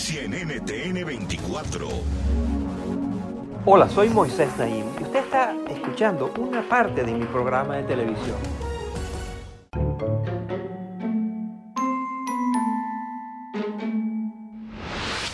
Noticia en NTN 24. Hola, soy Moisés Naim y usted está escuchando una parte de mi programa de televisión.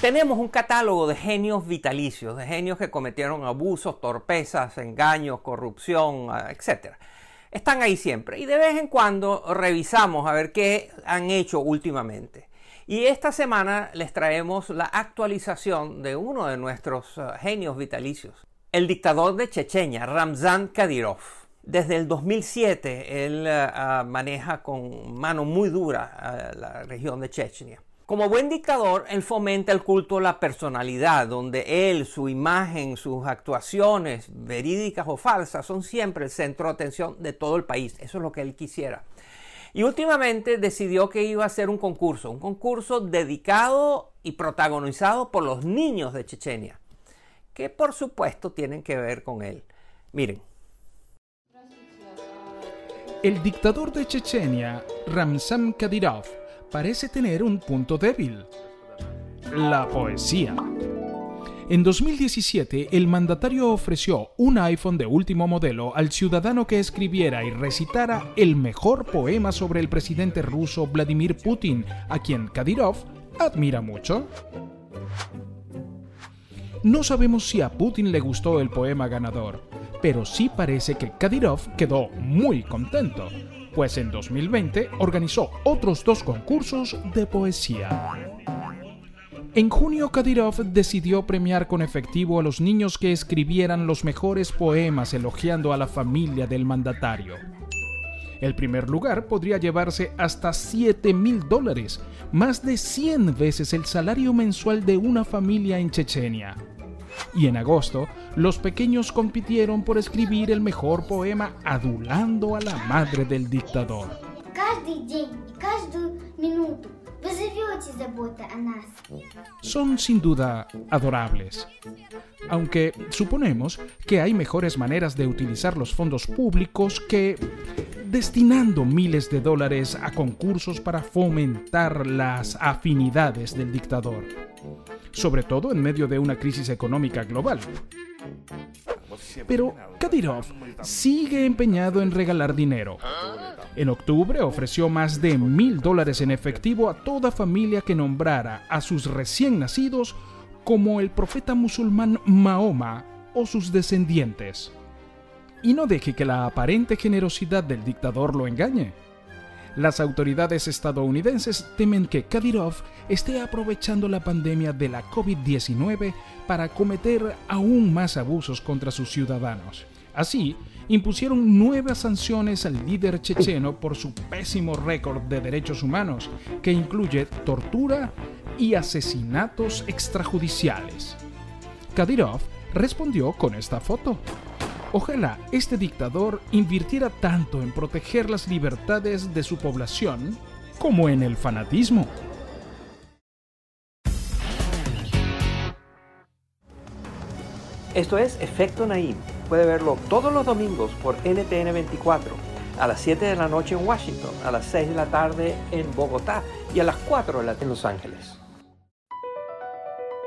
Tenemos un catálogo de genios vitalicios, de genios que cometieron abusos, torpezas, engaños, corrupción, etc. Están ahí siempre y de vez en cuando revisamos a ver qué han hecho últimamente. Y esta semana les traemos la actualización de uno de nuestros uh, genios vitalicios, el dictador de Chechenia, Ramzan Kadyrov. Desde el 2007 él uh, uh, maneja con mano muy dura la región de Chechenia. Como buen dictador, él fomenta el culto a la personalidad, donde él, su imagen, sus actuaciones, verídicas o falsas, son siempre el centro de atención de todo el país. Eso es lo que él quisiera. Y últimamente decidió que iba a hacer un concurso, un concurso dedicado y protagonizado por los niños de Chechenia, que por supuesto tienen que ver con él. Miren. El dictador de Chechenia, Ramzan Kadyrov, parece tener un punto débil. La poesía. En 2017, el mandatario ofreció un iPhone de último modelo al ciudadano que escribiera y recitara el mejor poema sobre el presidente ruso Vladimir Putin, a quien Kadyrov admira mucho. No sabemos si a Putin le gustó el poema ganador, pero sí parece que Kadyrov quedó muy contento, pues en 2020 organizó otros dos concursos de poesía. En junio, Kadyrov decidió premiar con efectivo a los niños que escribieran los mejores poemas elogiando a la familia del mandatario. El primer lugar podría llevarse hasta 7 mil dólares, más de 100 veces el salario mensual de una familia en Chechenia. Y en agosto, los pequeños compitieron por escribir el mejor poema adulando a la madre del dictador. Son sin duda adorables, aunque suponemos que hay mejores maneras de utilizar los fondos públicos que destinando miles de dólares a concursos para fomentar las afinidades del dictador, sobre todo en medio de una crisis económica global. Pero Kadyrov sigue empeñado en regalar dinero. En octubre ofreció más de mil dólares en efectivo a toda familia que nombrara a sus recién nacidos como el profeta musulmán Mahoma o sus descendientes. Y no deje que la aparente generosidad del dictador lo engañe. Las autoridades estadounidenses temen que Kadyrov esté aprovechando la pandemia de la COVID-19 para cometer aún más abusos contra sus ciudadanos. Así, impusieron nuevas sanciones al líder checheno por su pésimo récord de derechos humanos, que incluye tortura y asesinatos extrajudiciales. Kadyrov respondió con esta foto. Ojalá este dictador invirtiera tanto en proteger las libertades de su población como en el fanatismo. Esto es Efecto Naim. Puede verlo todos los domingos por NTN 24, a las 7 de la noche en Washington, a las 6 de la tarde en Bogotá y a las 4 de la en Los Ángeles.